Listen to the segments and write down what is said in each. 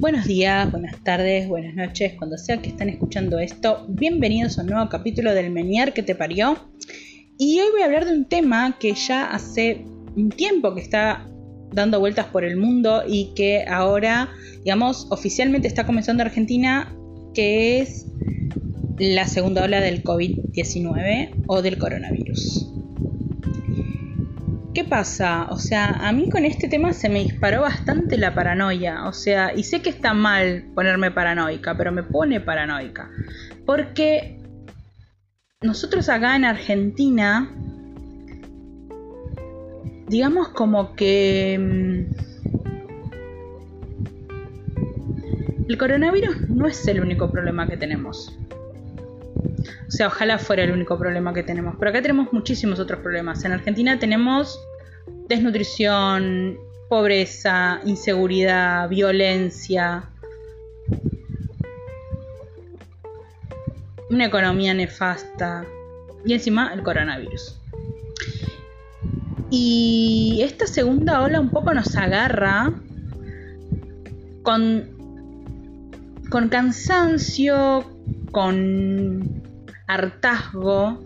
Buenos días, buenas tardes, buenas noches, cuando sea que estén escuchando esto. Bienvenidos a un nuevo capítulo del Menier que te parió. Y hoy voy a hablar de un tema que ya hace un tiempo que está dando vueltas por el mundo y que ahora, digamos, oficialmente está comenzando en Argentina, que es la segunda ola del COVID-19 o del coronavirus. ¿Qué pasa? O sea, a mí con este tema se me disparó bastante la paranoia. O sea, y sé que está mal ponerme paranoica, pero me pone paranoica. Porque nosotros acá en Argentina, digamos como que... Mm, el coronavirus no es el único problema que tenemos. O sea, ojalá fuera el único problema que tenemos. Pero acá tenemos muchísimos otros problemas. En Argentina tenemos desnutrición, pobreza, inseguridad, violencia, una economía nefasta y encima el coronavirus. Y esta segunda ola un poco nos agarra con, con cansancio, con hartazgo.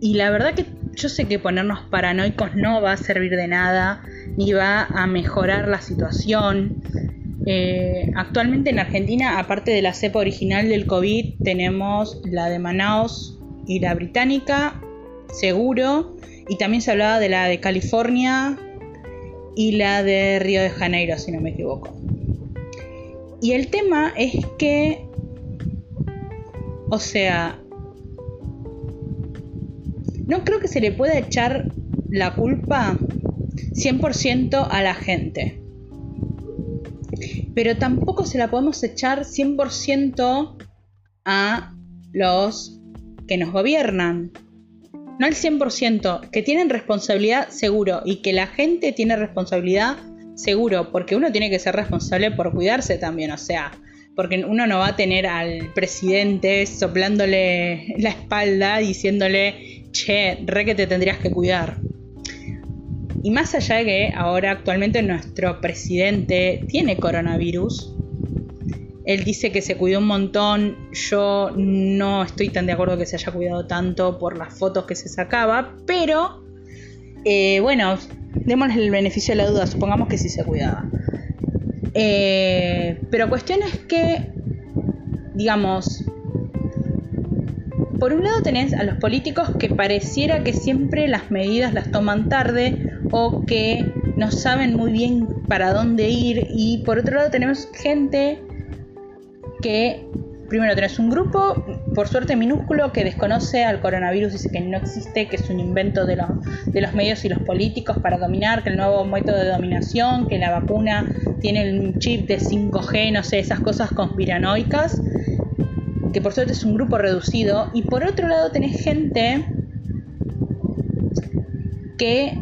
Y la verdad que yo sé que ponernos paranoicos no va a servir de nada, ni va a mejorar la situación. Eh, actualmente en Argentina, aparte de la cepa original del COVID, tenemos la de Manaus y la británica, seguro, y también se hablaba de la de California y la de Río de Janeiro, si no me equivoco. Y el tema es que, o sea, no creo que se le pueda echar la culpa 100% a la gente. Pero tampoco se la podemos echar 100% a los que nos gobiernan. No al 100%, que tienen responsabilidad seguro y que la gente tiene responsabilidad seguro, porque uno tiene que ser responsable por cuidarse también, o sea, porque uno no va a tener al presidente soplándole la espalda diciéndole che, re que te tendrías que cuidar. Y más allá de que ahora actualmente nuestro presidente tiene coronavirus, él dice que se cuidó un montón, yo no estoy tan de acuerdo que se haya cuidado tanto por las fotos que se sacaba, pero eh, bueno, démosle el beneficio de la duda, supongamos que sí se cuidaba. Eh, pero cuestión es que, digamos, por un lado tenés a los políticos que pareciera que siempre las medidas las toman tarde o que no saben muy bien para dónde ir. Y por otro lado tenemos gente que primero tenés un grupo, por suerte minúsculo, que desconoce al coronavirus, dice que no existe, que es un invento de, los medios y los políticos para dominar, que el nuevo método de dominación, que la vacuna tiene el chip de 5G, no sé, esas cosas conspiranoicas que por suerte es un grupo reducido, y por otro lado tenés gente que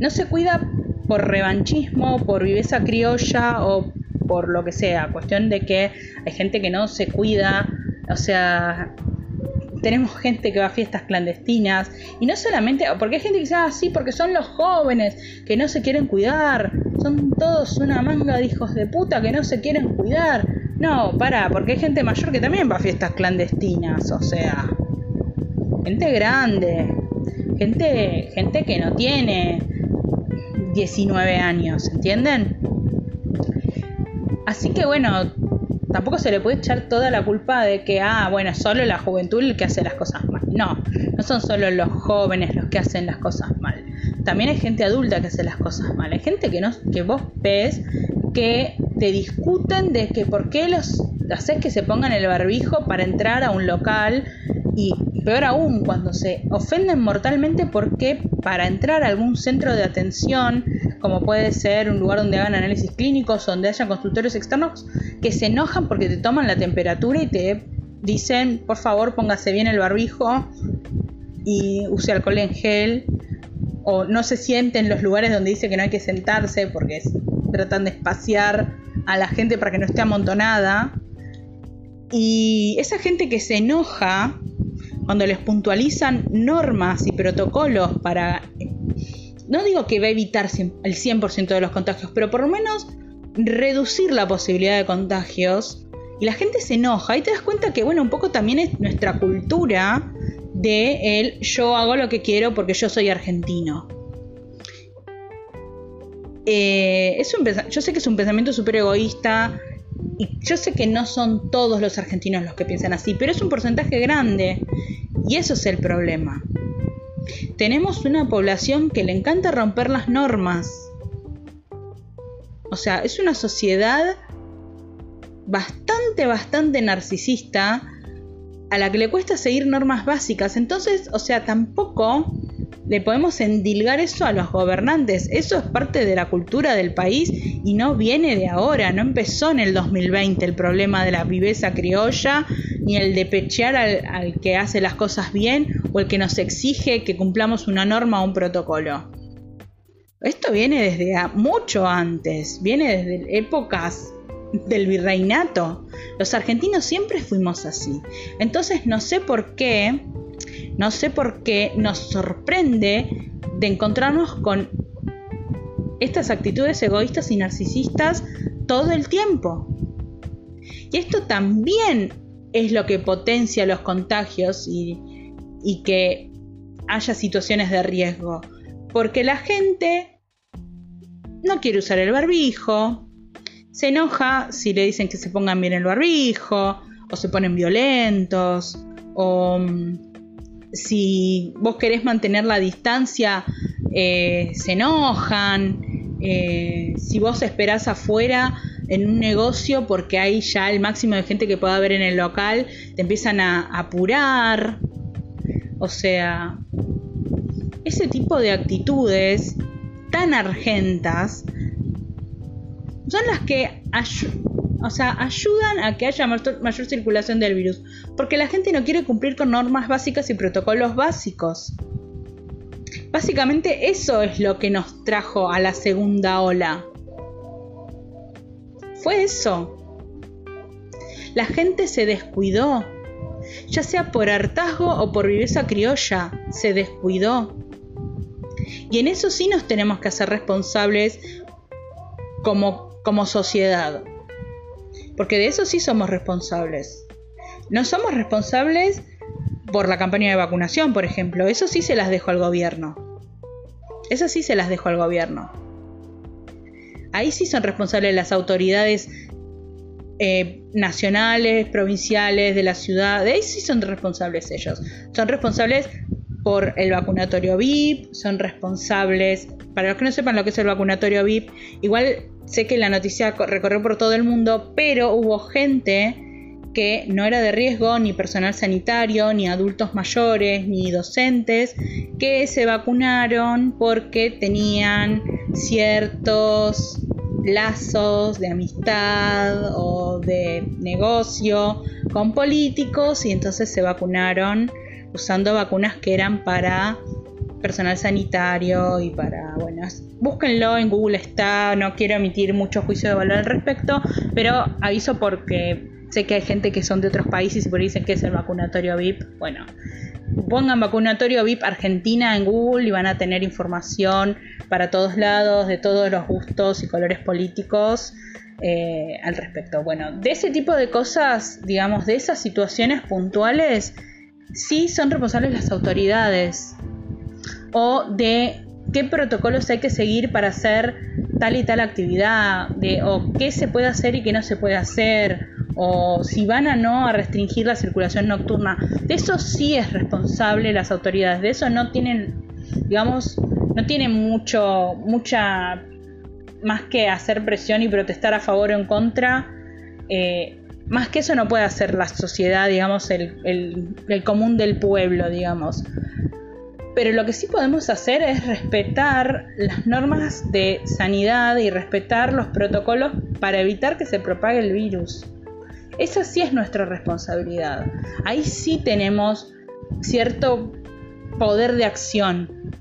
no se cuida por revanchismo, por viveza criolla o por lo que sea, cuestión de que hay gente que no se cuida, o sea, tenemos gente que va a fiestas clandestinas y no solamente, porque hay gente que dice, ah, sí, porque son los jóvenes que no se quieren cuidar, son todos una manga de hijos de puta que no se quieren cuidar. No, para, porque hay gente mayor que también va a fiestas clandestinas, o sea, gente grande, gente, gente que no tiene 19 años, ¿entienden? Así que bueno, tampoco se le puede echar toda la culpa de que, ah, bueno, solo la juventud el que hace las cosas mal. No, no son solo los jóvenes los que hacen las cosas mal. También hay gente adulta que hace las cosas mal. Hay gente que, no, que vos ves que te discuten de que por qué los haces que se pongan el barbijo para entrar a un local y peor aún cuando se ofenden mortalmente porque para entrar a algún centro de atención como puede ser un lugar donde hagan análisis clínicos donde haya consultorios externos que se enojan porque te toman la temperatura y te dicen por favor póngase bien el barbijo y use alcohol en gel o no se sienten en los lugares donde dice que no hay que sentarse porque tratan de espaciar a la gente para que no esté amontonada. Y esa gente que se enoja cuando les puntualizan normas y protocolos para no digo que va a evitar el 100% de los contagios, pero por lo menos reducir la posibilidad de contagios. Y la gente se enoja y te das cuenta que, bueno, un poco también es nuestra cultura de el yo hago lo que quiero porque yo soy argentino. Eh, es un, yo sé que es un pensamiento súper egoísta y yo sé que no son todos los argentinos los que piensan así, pero es un porcentaje grande y eso es el problema. Tenemos una población que le encanta romper las normas. O sea, es una sociedad bastante, bastante narcisista a la que le cuesta seguir normas básicas. Entonces, o sea, tampoco le podemos endilgar eso a los gobernantes. Eso es parte de la cultura del país y no viene de ahora, no empezó en el 2020 el problema de la viveza criolla, ni el de pechear al, que hace las cosas bien o el que nos exige que cumplamos una norma o un protocolo. Esto viene desde mucho antes, viene desde épocas del virreinato. Los argentinos siempre fuimos así. Entonces no sé por qué no sé por qué nos sorprende de encontrarnos con estas actitudes egoístas y narcisistas todo el tiempo. Y esto también es lo que potencia los contagios y, que haya situaciones de riesgo. Porque la gente no quiere usar el barbijo, se enoja si le dicen que se pongan bien el barbijo, o se ponen violentos, o mm, si vos querés mantener la distancia, eh, se enojan. Eh, si vos esperás afuera en un negocio porque hay ya el máximo de gente que pueda haber en el local, te empiezan a apurar. O sea, ese tipo de actitudes tan argentas son las que o sea, ayudan a que haya mayor, circulación del virus, porque la gente no quiere cumplir con normas básicas y protocolos básicos. Básicamente eso es lo que nos trajo a la segunda ola. Fue eso. La gente se descuidó, ya sea por hartazgo o por viveza criolla, se descuidó. Y en eso sí nos tenemos que hacer responsables como, como sociedad. Porque de eso sí somos responsables. No somos responsables por la campaña de vacunación, por ejemplo. Eso sí se las dejo al gobierno. Eso sí se las dejo al gobierno. Ahí sí son responsables las autoridades eh, nacionales, provinciales, de la ciudad. De ahí sí son responsables ellos. Son responsables por el vacunatorio VIP, son responsables, para los que no sepan lo que es el vacunatorio VIP, igual Sé que la noticia recorrió por todo el mundo, pero hubo gente que no era de riesgo, ni personal sanitario, ni adultos mayores, ni docentes, que se vacunaron porque tenían ciertos lazos de amistad o de negocio con políticos y entonces se vacunaron usando vacunas que eran para personal sanitario y para, bueno, búsquenlo, en Google está, no quiero emitir mucho juicio de valor al respecto, pero aviso porque sé que hay gente que son de otros países y por ahí dicen que es el vacunatorio VIP, bueno, pongan vacunatorio VIP Argentina en Google y van a tener información para todos lados, de todos los gustos y colores políticos. Eh, al respecto. Bueno, de ese tipo de cosas, digamos, de esas situaciones puntuales, sí son responsables las autoridades o de qué protocolos hay que seguir para hacer tal y tal actividad, de, o qué se puede hacer y qué no se puede hacer, o si van a no a restringir la circulación nocturna. De eso sí es responsable las autoridades, de eso no tienen, digamos, no tienen mucho, mucha más que hacer presión y protestar a favor o en contra. Eh, más que eso no puede hacer la sociedad, digamos, el, el común del pueblo, digamos. Pero lo que sí podemos hacer es respetar las normas de sanidad y respetar los protocolos para evitar que se propague el virus. Esa sí es nuestra responsabilidad. Ahí sí tenemos cierto poder de acción.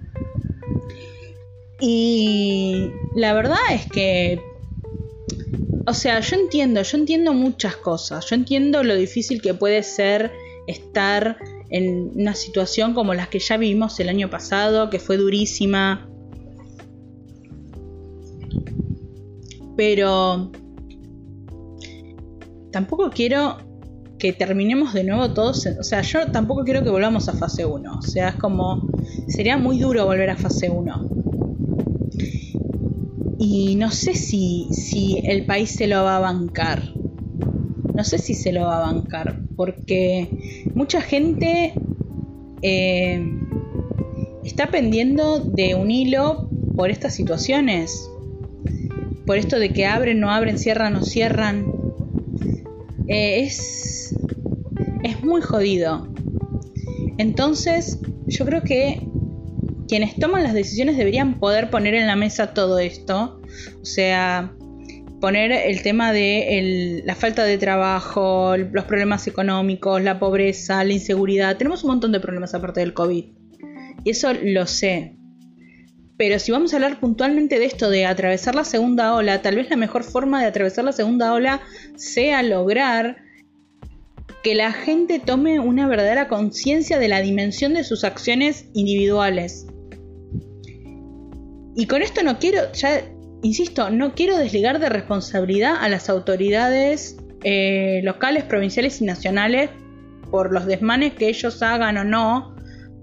Y la verdad es que, o sea, yo entiendo, yo entiendo muchas cosas. Yo entiendo lo difícil que puede ser estar en una situación como las que ya vivimos el año pasado, que fue durísima. Pero tampoco quiero que terminemos de nuevo todos. O sea, yo tampoco quiero que volvamos a fase 1. O sea, es como. Sería muy duro volver a fase 1. Y no sé si, si el país se lo va a bancar. No sé si se lo va a bancar. Porque mucha gente eh, está pendiendo de un hilo por estas situaciones. Por esto de que abren, no abren, cierran, no cierran. Eh, es, es muy jodido. Entonces, yo creo que quienes toman las decisiones deberían poder poner en la mesa todo esto. O sea, poner el tema de la falta de trabajo, los problemas económicos, la pobreza, la inseguridad. Tenemos un montón de problemas aparte del COVID. Y eso lo sé. Pero si vamos a hablar puntualmente de esto, de atravesar la segunda ola, tal vez la mejor forma de atravesar la segunda ola sea lograr que la gente tome una verdadera conciencia de la dimensión de sus acciones individuales. Y con esto no quiero, insisto, no quiero desligar de responsabilidad a las autoridades eh, locales, provinciales y nacionales por los desmanes que ellos hagan o no,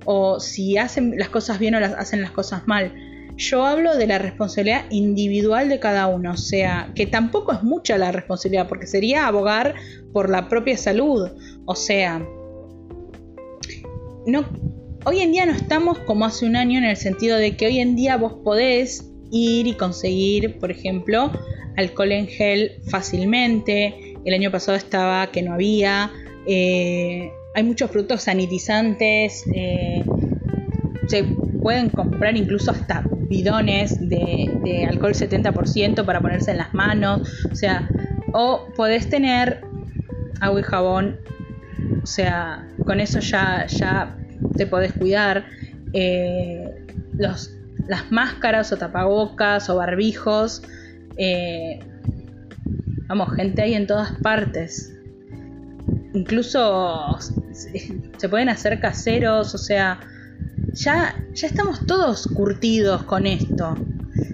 o si hacen las cosas bien o las hacen las cosas mal. Yo hablo de la responsabilidad individual de cada uno, o sea, que tampoco es mucha la responsabilidad, porque sería abogar por la propia salud, o sea, no, hoy en día no estamos como hace un año en el sentido de que hoy en día vos podés ir y conseguir, por ejemplo, alcohol en gel fácilmente. El año pasado estaba que no había. Eh, hay muchos productos sanitizantes. Eh, se pueden comprar incluso hasta bidones de, alcohol 70% para ponerse en las manos. O sea, o podés tener agua y jabón. O sea, con eso ya, ya te podés cuidar. Eh, los, las máscaras o tapabocas o barbijos. Eh, vamos, gente hay en todas partes. Incluso se pueden hacer caseros, o sea, ya, ya estamos todos curtidos con esto.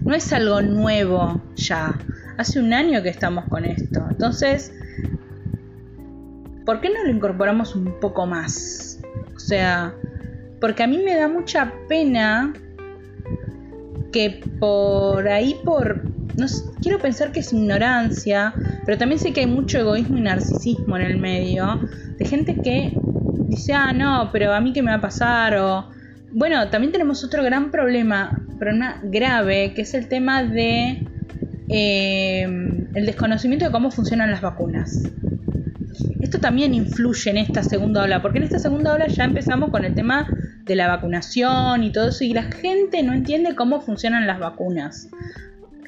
No es algo nuevo ya. Hace un año que estamos con esto. Entonces, ¿por qué no lo incorporamos un poco más? O sea, porque a mí me da mucha pena que por ahí, por... No quiero pensar que es ignorancia, pero también sé que hay mucho egoísmo y narcisismo en el medio, de gente que dice, ah, no, pero a mí qué me va a pasar, o bueno, también tenemos otro gran problema, problema grave, que es el tema de eh, el desconocimiento de cómo funcionan las vacunas. Esto también influye en esta segunda ola, porque en esta segunda ola ya empezamos con el tema de la vacunación y todo eso, y la gente no entiende cómo funcionan las vacunas.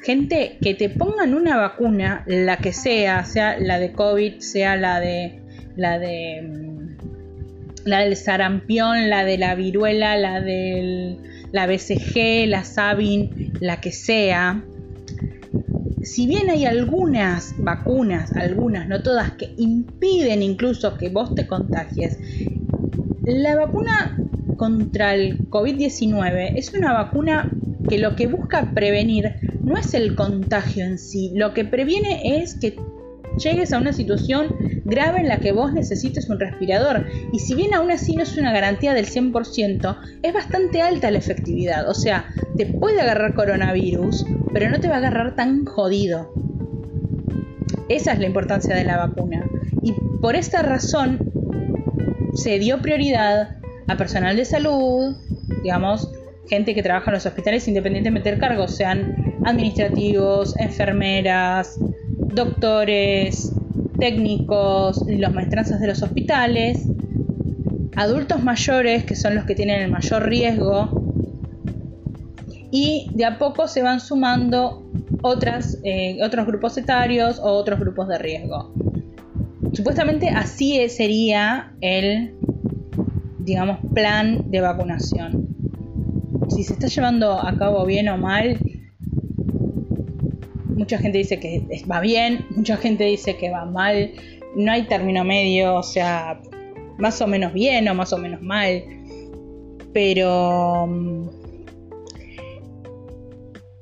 Gente, que te pongan una vacuna, la que sea, sea la de COVID, sea la de la de la del sarampión, la de la viruela, la del la BCG, la Sabin, la que sea. Si bien hay algunas vacunas, algunas, no todas, que impiden incluso que vos te contagies, la vacuna contra el COVID-19 es una vacuna que lo que busca prevenir no es el contagio en sí, lo que previene es que llegues a una situación grave en la que vos necesites un respirador. Y si bien aún así no es una garantía del 100%, es bastante alta la efectividad. O sea, te puede agarrar coronavirus, pero no te va a agarrar tan jodido. Esa es la importancia de la vacuna. Y por esta razón se dio prioridad a personal de salud, digamos, gente que trabaja en los hospitales independientemente del cargo, sean administrativos, enfermeras, doctores, técnicos, los maestranzas de los hospitales, adultos mayores, que son los que tienen el mayor riesgo, y de a poco se van sumando eh, otros grupos etarios o otros grupos de riesgo. Supuestamente así sería el, digamos, plan de vacunación. Si se está llevando a cabo bien o mal, mucha gente dice que va bien, mucha gente dice que va mal, no hay término medio, o sea, más o menos bien o más o menos mal, pero mm,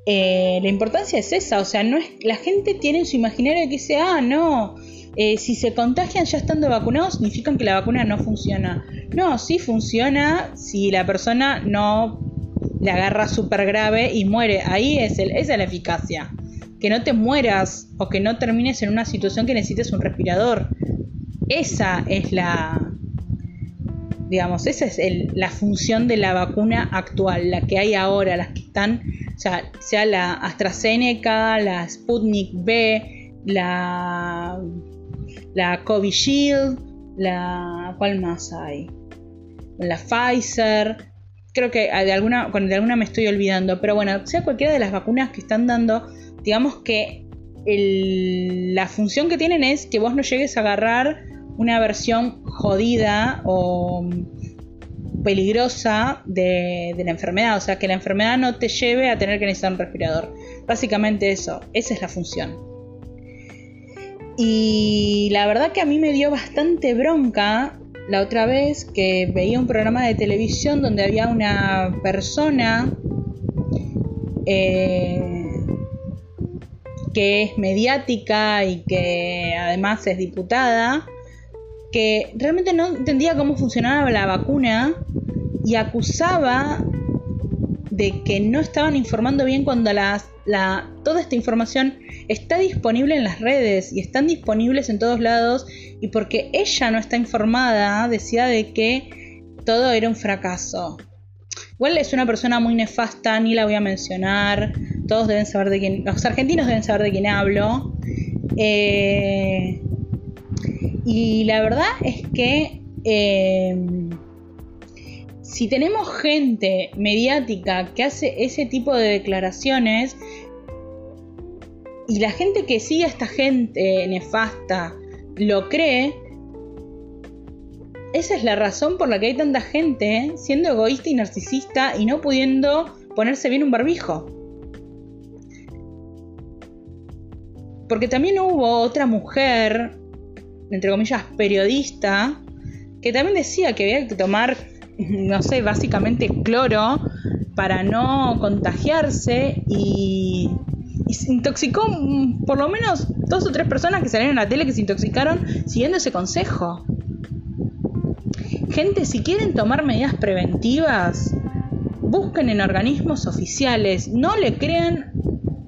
eh, la importancia es esa, o sea, no es la gente tiene en su imaginario que dice, ah, no, eh, si se contagian ya estando vacunados, significan que la vacuna no funciona. No, sí funciona si la persona no le agarra súper grave y muere. Ahí es el, esa es la eficacia. Que no te mueras o que no termines en una situación que necesites un respirador. Esa es la, digamos, esa es la función de la vacuna actual, la que hay ahora, las que están, sea, la AstraZeneca, la Sputnik B, la la Covishield, la ¿cuál más hay? La Pfizer, creo que de alguna, de alguna me estoy olvidando, pero bueno, sea cualquiera de las vacunas que están dando, digamos que la función que tienen es que vos no llegues a agarrar una versión jodida o peligrosa de, la enfermedad, o sea, que la enfermedad no te lleve a tener que necesitar un respirador. Básicamente eso, esa es la función. Y la verdad que a mí me dio bastante bronca la otra vez que veía un programa de televisión donde había una persona eh, que es mediática y que además es diputada, que realmente no entendía cómo funcionaba la vacuna y acusaba de que no estaban informando bien cuando la, toda esta información está disponible en las redes y están disponibles en todos lados y porque ella no está informada decía de que todo era un fracaso. Igual es una persona muy nefasta, ni la voy a mencionar. Todos deben saber de quién. Los argentinos deben saber de quién hablo. Eh, y la verdad es que eh, si tenemos gente mediática que hace ese tipo de declaraciones, y la gente que sigue a esta gente nefasta lo cree, esa es la razón por la que hay tanta gente siendo egoísta y narcisista y no pudiendo ponerse bien un barbijo. Porque también hubo otra mujer, entre comillas, periodista, que también decía que había que tomar, no sé, básicamente cloro para no contagiarse y se intoxicó por lo menos dos o tres personas que salieron a la tele que se intoxicaron siguiendo ese consejo. Gente, si quieren tomar medidas preventivas, busquen en organismos oficiales, no le crean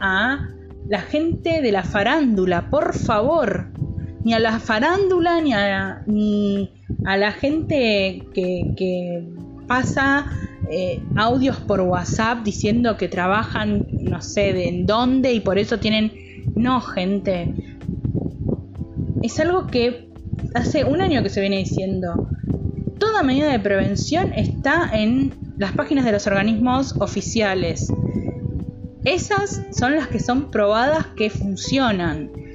a la gente de la farándula, por favor. Ni a la farándula, ni a, ni a la gente que, que pasa eh, audios por WhatsApp diciendo que trabajan no sé de en dónde y por eso tienen... No, gente. Es algo que hace un año que se viene diciendo. Toda medida de prevención está en las páginas de los organismos oficiales. Esas son las que son probadas que funcionan.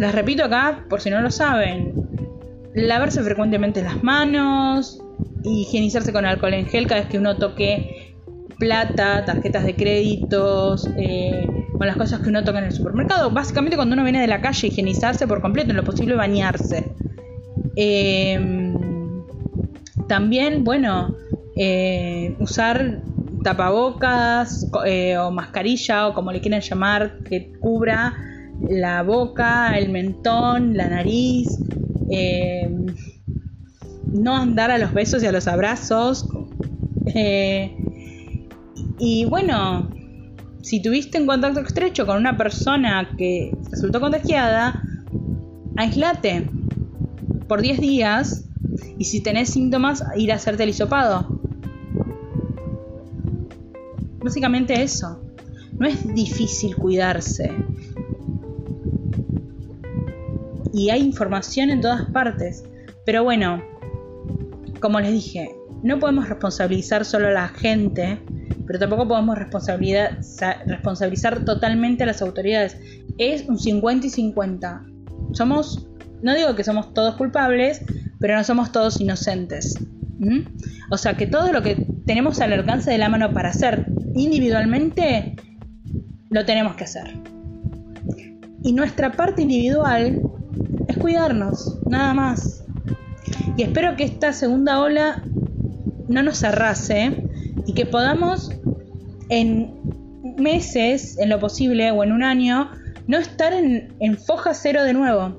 Las repito acá por si no lo saben. Lavarse frecuentemente las manos, higienizarse con alcohol en gel cada vez que uno toque plata, tarjetas de créditos, eh, con las cosas que uno toca en el supermercado. Básicamente cuando uno viene de la calle, higienizarse por completo, en lo posible bañarse. Em, también, bueno, eh, usar tapabocas eh, o mascarilla o como le quieran llamar, que cubra la boca, el mentón, la nariz. Em, no andar a los besos y a los abrazos. Y bueno, si tuviste en contacto estrecho con una persona que resultó contagiada, aislate por 10 días y si tenés síntomas, ir a hacerte el hisopado. Básicamente eso. No es difícil cuidarse. Y hay información en todas partes. Pero bueno, como les dije, no podemos responsabilizar solo a la gente pero tampoco podemos responsabilizar totalmente a las autoridades. Es un 50 y 50. Somos, no digo que somos todos culpables, pero no somos todos inocentes. O sea que todo lo que tenemos al alcance de la mano para hacer individualmente, lo tenemos que hacer. Y nuestra parte individual es cuidarnos, nada más. Y espero que esta segunda ola no nos arrase y que podamos en meses, en lo posible, o en un año, no estar en, foja cero de nuevo.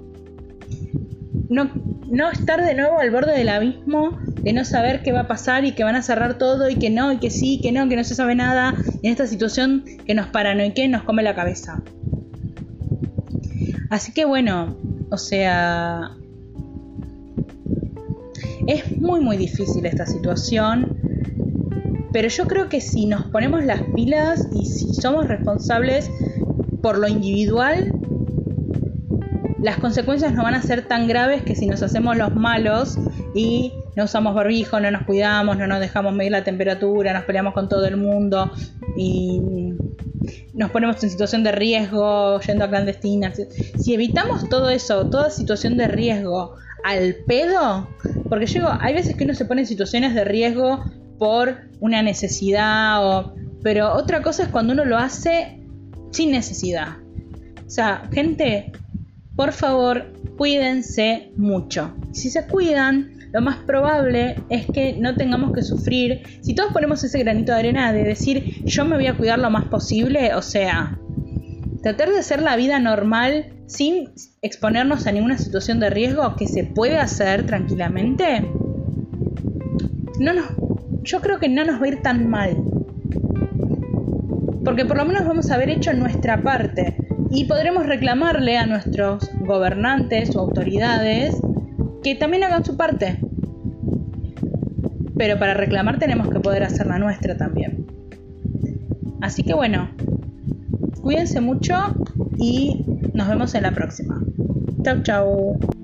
No, no estar de nuevo al borde del abismo, de no saber qué va a pasar y que van a cerrar todo y que no, y que sí, que no, que no se sabe nada, en esta situación que nos paranoique, nos come la cabeza. Así que bueno, o sea, es muy muy difícil esta situación, pero yo creo que si nos ponemos las pilas y si somos responsables por lo individual, las consecuencias no van a ser tan graves que si nos hacemos los malos y no usamos barbijo, no nos cuidamos, no nos dejamos medir la temperatura, nos peleamos con todo el mundo y nos ponemos en situación de riesgo yendo a clandestinas. Si evitamos todo eso, toda situación de riesgo al pedo, porque llego, hay veces que uno se pone en situaciones de riesgo por una necesidad o pero otra cosa es cuando uno lo hace sin necesidad. O sea, gente, por favor, cuídense mucho. Si se cuidan, lo más probable es que no tengamos que sufrir. Si todos ponemos ese granito de arena de decir yo me voy a cuidar lo más posible, o sea, tratar de hacer la vida normal sin exponernos a ninguna situación de riesgo que se puede hacer tranquilamente, no nos, yo creo que no nos va a ir tan mal. Porque por lo menos vamos a haber hecho nuestra parte y podremos reclamarle a nuestros gobernantes o autoridades que también hagan su parte. Pero para reclamar tenemos que poder hacer la nuestra también. Así que bueno, cuídense mucho y nos vemos en la próxima. Chau, chau.